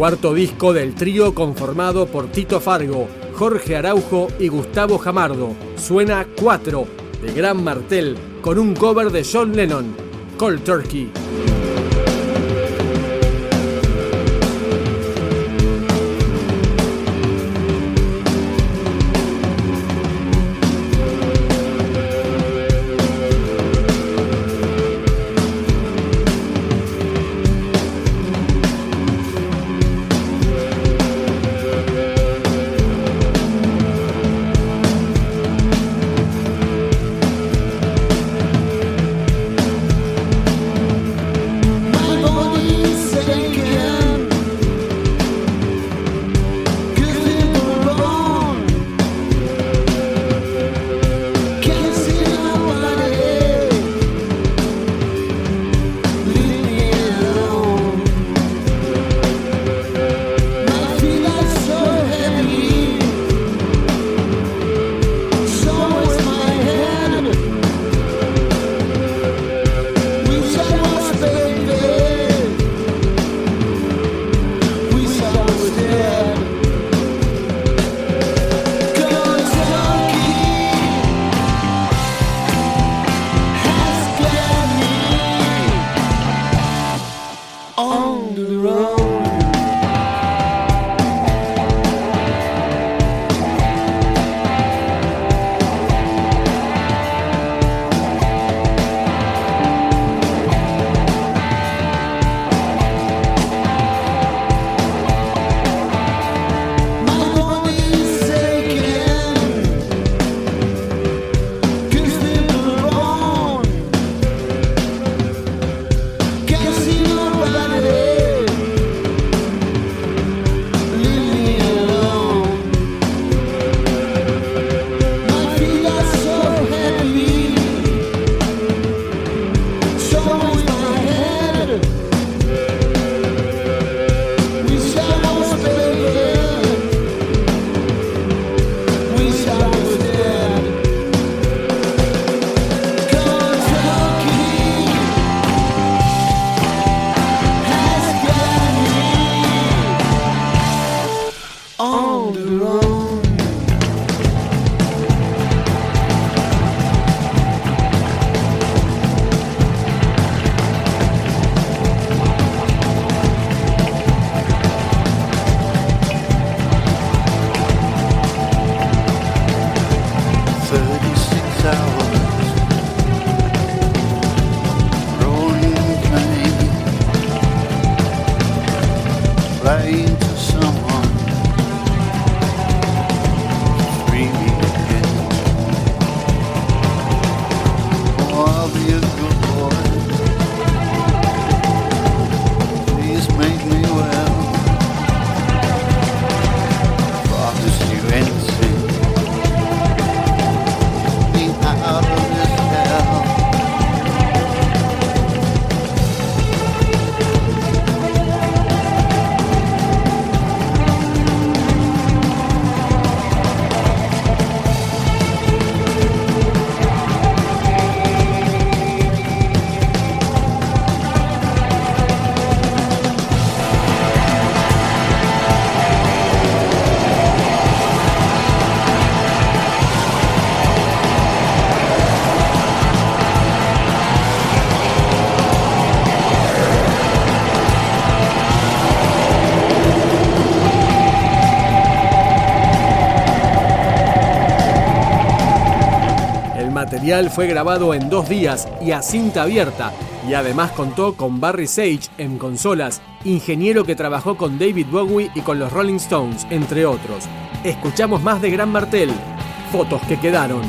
Cuarto disco del trío conformado por Tito Fargo, Jorge Araujo y Gustavo Jamardo. Suena 4 de Gran Martel con un cover de John Lennon, Cold Turkey. Material fue grabado en dos días y a cinta abierta, y además contó con Barry Sage en consolas, ingeniero que trabajó con David Bowie y con los Rolling Stones, entre otros. Escuchamos más de Gran Martel, fotos que quedaron.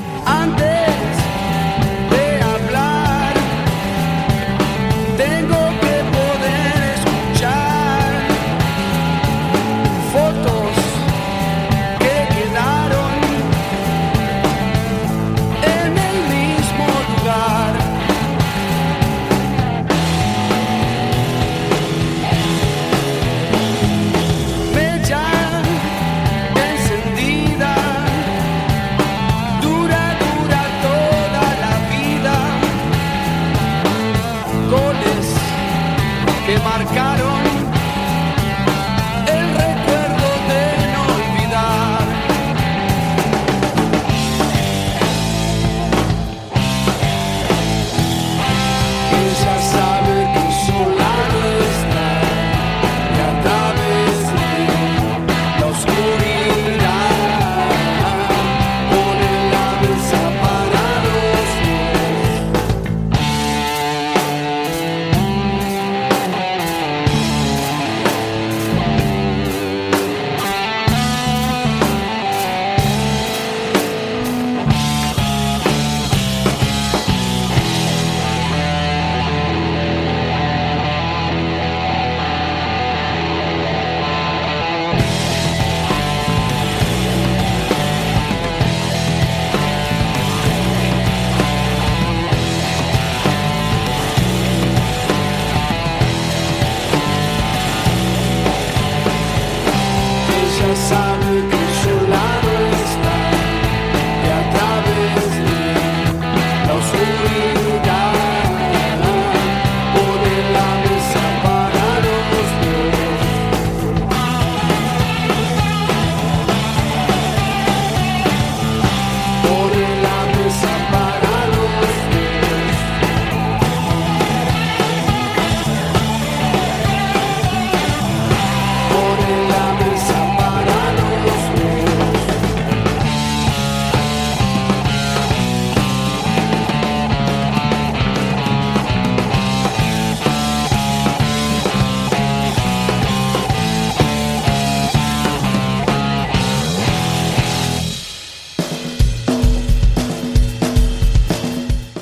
sun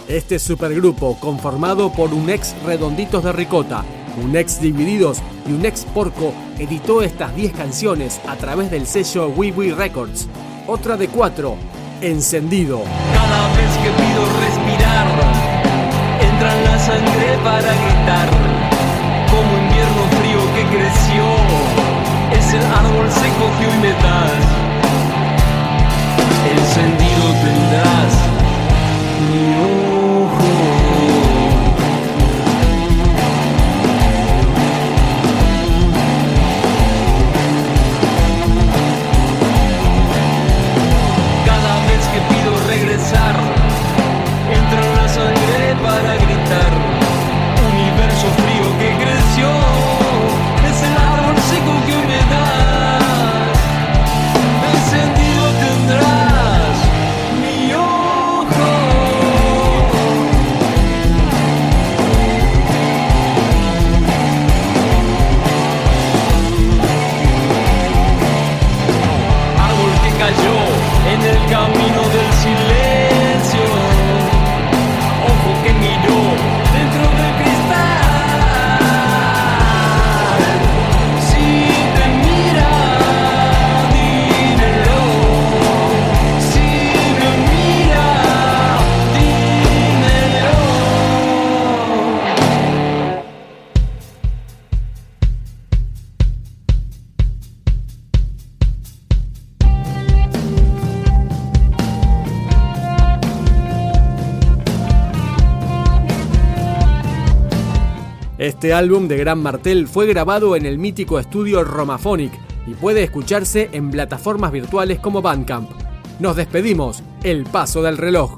Este supergrupo, conformado por un ex Redonditos de Ricota, un ex Divididos y un ex Porco, editó estas 10 canciones a través del sello Wee Wee Records. Otra de cuatro, Encendido. Este álbum de Gran Martel fue grabado en el mítico estudio Romaphonic y puede escucharse en plataformas virtuales como Bandcamp. Nos despedimos, el paso del reloj.